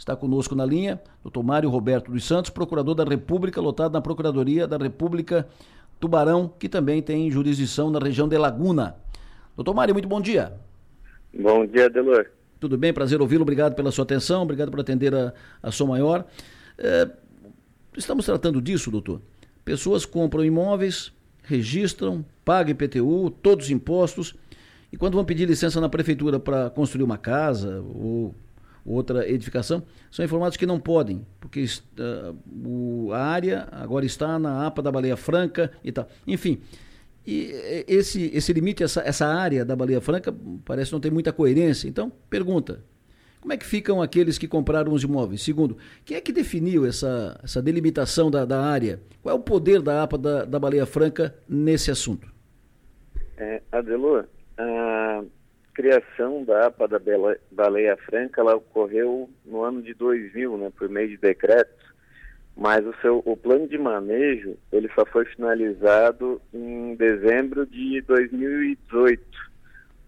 Está conosco na linha, doutor Mário Roberto dos Santos, procurador da República, lotado na Procuradoria da República Tubarão, que também tem jurisdição na região de Laguna. Doutor Mário, muito bom dia. Bom dia, Delor. Tudo bem, prazer ouvi-lo, obrigado pela sua atenção, obrigado por atender a, a Som Maior. É, estamos tratando disso, doutor. Pessoas compram imóveis, registram, pagam IPTU, todos os impostos, e quando vão pedir licença na prefeitura para construir uma casa ou outra edificação, são informados que não podem, porque uh, o, a área agora está na APA da Baleia Franca e tal. Enfim, e esse, esse limite, essa, essa área da Baleia Franca, parece não ter muita coerência. Então, pergunta: como é que ficam aqueles que compraram os imóveis? Segundo, quem é que definiu essa, essa delimitação da, da área? Qual é o poder da APA da, da Baleia Franca nesse assunto? É, Adelor, a criação da APA da Baleia Franca ela ocorreu no ano de 2000, né, por meio de decreto, mas o, seu, o plano de manejo ele só foi finalizado em dezembro de 2018.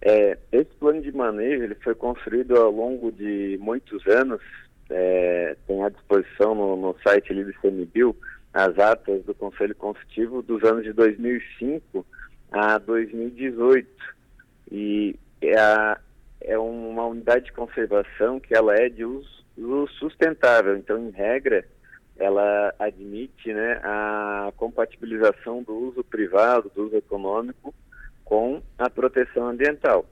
É, esse plano de manejo ele foi construído ao longo de muitos anos, é, tem à disposição no, no site ali do CMBio as atas do Conselho Consultivo dos anos de 2005 a 2018. E é, a, é uma unidade de conservação que ela é de uso, sustentável, então, em regra, ela admite né, a compatibilização do uso privado, do uso econômico com a proteção ambiental.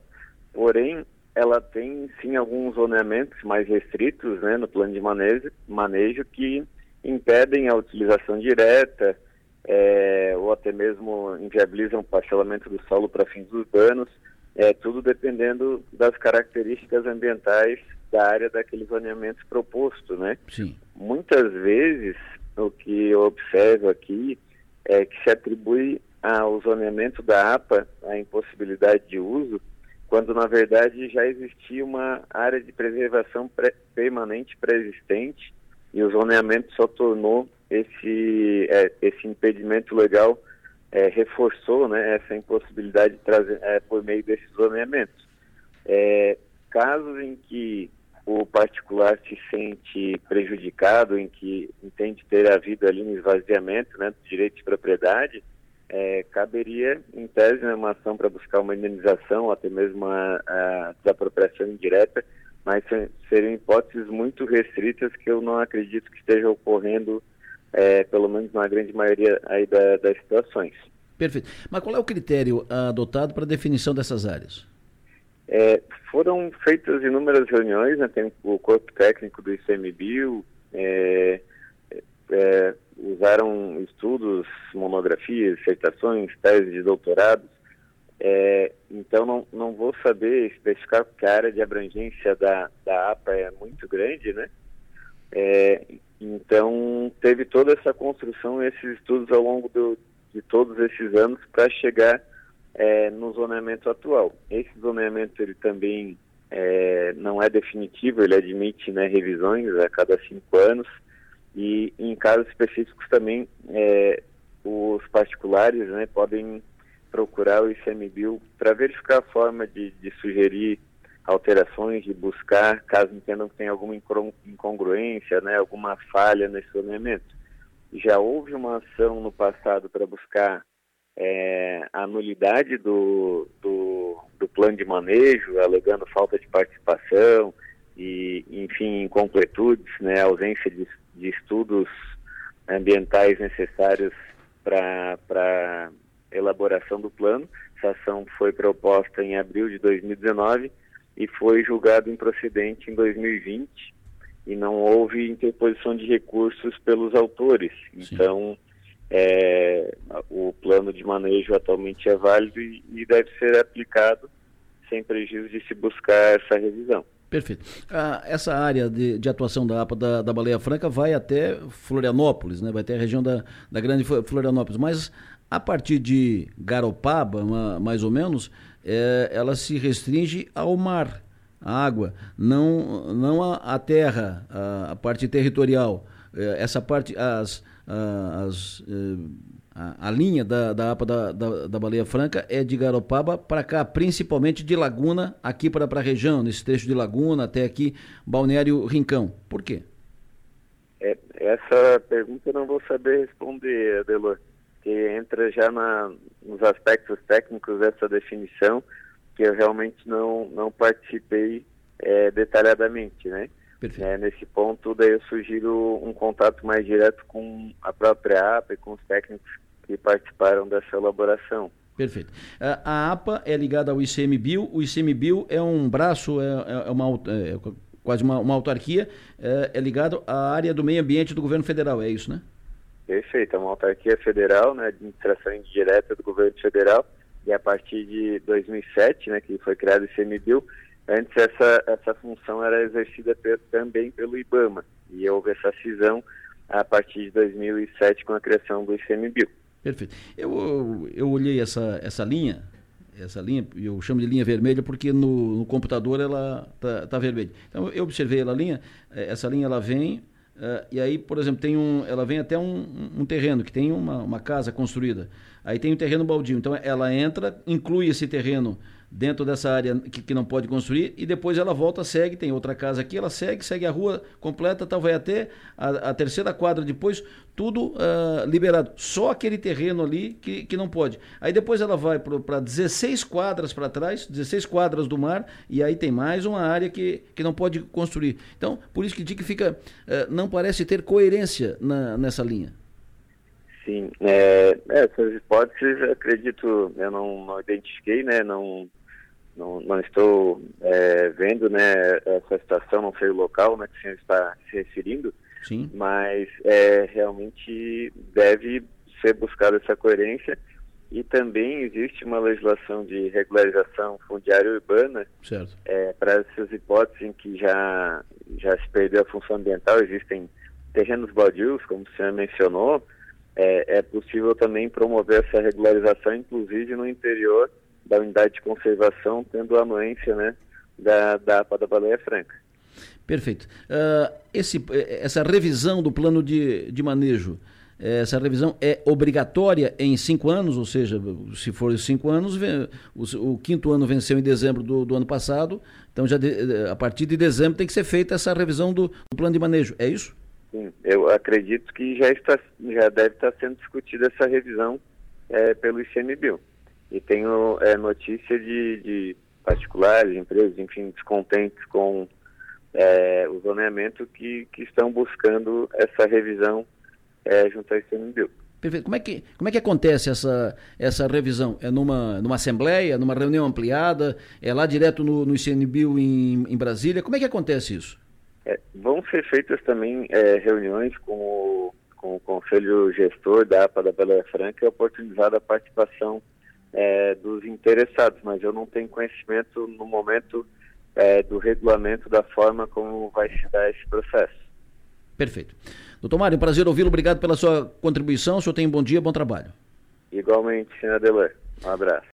Porém, ela tem sim alguns zoneamentos mais restritos né, no plano de manejo, manejo que impedem a utilização direta é, ou até mesmo inviabilizam o parcelamento do solo para fins urbanos, é, tudo dependendo das características ambientais da área daquele zoneamento proposto, né? Sim. Muitas vezes, o que eu observo aqui é que se atribui ao zoneamento da APA a impossibilidade de uso, quando na verdade já existia uma área de preservação permanente pré-existente e o zoneamento só tornou esse, é, esse impedimento legal, é, reforçou né, essa impossibilidade de trazer, é, por meio desse zoneamento. É, casos em que o particular se sente prejudicado, em que entende ter havido ali um esvaziamento né, do direito de propriedade, é, caberia, em tese, né, uma ação para buscar uma indenização, até mesmo a, a desapropriação indireta, mas seriam hipóteses muito restritas que eu não acredito que esteja ocorrendo, é, pelo menos na grande maioria aí da, das situações. Perfeito. Mas qual é o critério adotado para a definição dessas áreas? É, foram feitas inúmeras reuniões, né, tem o corpo técnico do ICMBio, é, é, usaram estudos, monografias, dissertações, teses de doutorado. É, então não, não vou saber especificar porque a área de abrangência da, da APA é muito grande, né? É, então teve toda essa construção, esses estudos ao longo do, de todos esses anos para chegar é, no zoneamento atual. Esse zoneamento ele também é, não é definitivo, ele admite né, revisões a cada cinco anos e em casos específicos também é, os particulares né, podem procurar o ICMBio para verificar a forma de, de, sugerir alterações, de buscar, caso entendam que tem alguma incongruência, né, alguma falha nesse zoneamento. Já houve uma ação no passado para buscar é, a nulidade do, do, do, plano de manejo, alegando falta de participação e, enfim, incompletudes, né, ausência de, de estudos ambientais necessários para elaboração do plano. Essa ação foi proposta em abril de 2019 e foi julgado improcedente em 2020 e não houve interposição de recursos pelos autores. Sim. Então, é, o plano de manejo atualmente é válido e, e deve ser aplicado sem prejuízo de se buscar essa revisão. Perfeito. Ah, essa área de, de, atuação da APA da, da, Baleia Franca vai até Florianópolis, né? vai até a região da, da Grande Florianópolis, mas a partir de Garopaba, mais ou menos, é, ela se restringe ao mar, à água, não, não a, a terra, a, a, parte territorial. É, essa parte, as, as é, a, a linha da, da APA da, da, da, Baleia Franca é de Garopaba para cá, principalmente de Laguna, aqui para a região, nesse trecho de Laguna até aqui, Balneário Rincão. Por quê? É, essa pergunta eu não vou saber responder, Adelor, que entra já na, nos aspectos técnicos dessa definição, que eu realmente não, não participei é, detalhadamente, né? É, nesse ponto, daí eu sugiro um contato mais direto com a própria APA e com os técnicos que participaram dessa elaboração. Perfeito. A APA é ligada ao ICMBio, o ICMBio é um braço, é, é uma, é quase uma, uma autarquia, é, é, ligado à área do meio ambiente do governo federal, é isso, né? Perfeito, é uma autarquia federal, né, administração indireta do governo federal, e a partir de 2007, né, que foi criado o ICMBio, Antes essa, essa função era exercida também pelo IBAMA e houve essa cisão a partir de 2007 com a criação do ICMBio. Perfeito. Eu, eu olhei essa, essa linha, essa linha, eu chamo de linha vermelha porque no, no computador ela tá, tá vermelha. Então eu observei a linha, eh, essa linha ela vem Uh, e aí, por exemplo, tem um, ela vem até um, um terreno que tem uma, uma, casa construída. Aí tem um terreno baldio. Então ela entra, inclui esse terreno dentro dessa área que, que, não pode construir e depois ela volta, segue, tem outra casa aqui, ela segue, segue a rua completa, tal, vai até a, a terceira quadra depois, tudo uh, liberado. Só aquele terreno ali que, que não pode. Aí depois ela vai para 16 quadras para trás, 16 quadras do mar, e aí tem mais uma área que, que não pode construir. Então, por isso que digo que fica, uh, não parece ter coerência na, nessa linha. Sim, é, essas hipóteses, acredito, eu não, não identifiquei, né, não não, não estou é, vendo né, essa situação, não sei o local né, que o senhor está se referindo, Sim. mas é, realmente deve ser buscada essa coerência. E também existe uma legislação de regularização fundiária urbana é, para essas hipóteses em que já, já se perdeu a função ambiental, existem terrenos baldios, como o senhor mencionou, é, é possível também promover essa regularização, inclusive no interior da unidade de conservação, tendo a anuência né, da, da APA da Baleia Franca. Perfeito. Uh, esse, essa revisão do plano de, de manejo, essa revisão é obrigatória em cinco anos, ou seja, se for cinco anos, o, o quinto ano venceu em dezembro do, do ano passado, então já de, a partir de dezembro tem que ser feita essa revisão do, do, plano de manejo, é isso? Sim, eu acredito que já, está, já deve estar sendo discutida essa revisão é, pelo ICMBio. E tenho é, notícia de, de particulares, empresas, enfim, descontentes com é, o zoneamento que, que estão buscando essa revisão é, junto ao ICMBio. Perfeito. Como é que, como é que acontece essa, essa revisão? É numa, numa assembleia, numa reunião ampliada? É lá direto no, no ICMBio em, em Brasília? Como é que acontece isso? É, vão ser feitas também é, reuniões com o, com o Conselho Gestor da APA da Bela Franca e oportunizada a participação é, dos interessados, mas eu não tenho conhecimento no momento é, do regulamento da forma como vai se dar esse processo. Perfeito. Doutor Mário, prazer ouvi-lo. Obrigado pela sua contribuição. O senhor tem um bom dia, bom trabalho. Igualmente, senhor Adelar. Um abraço.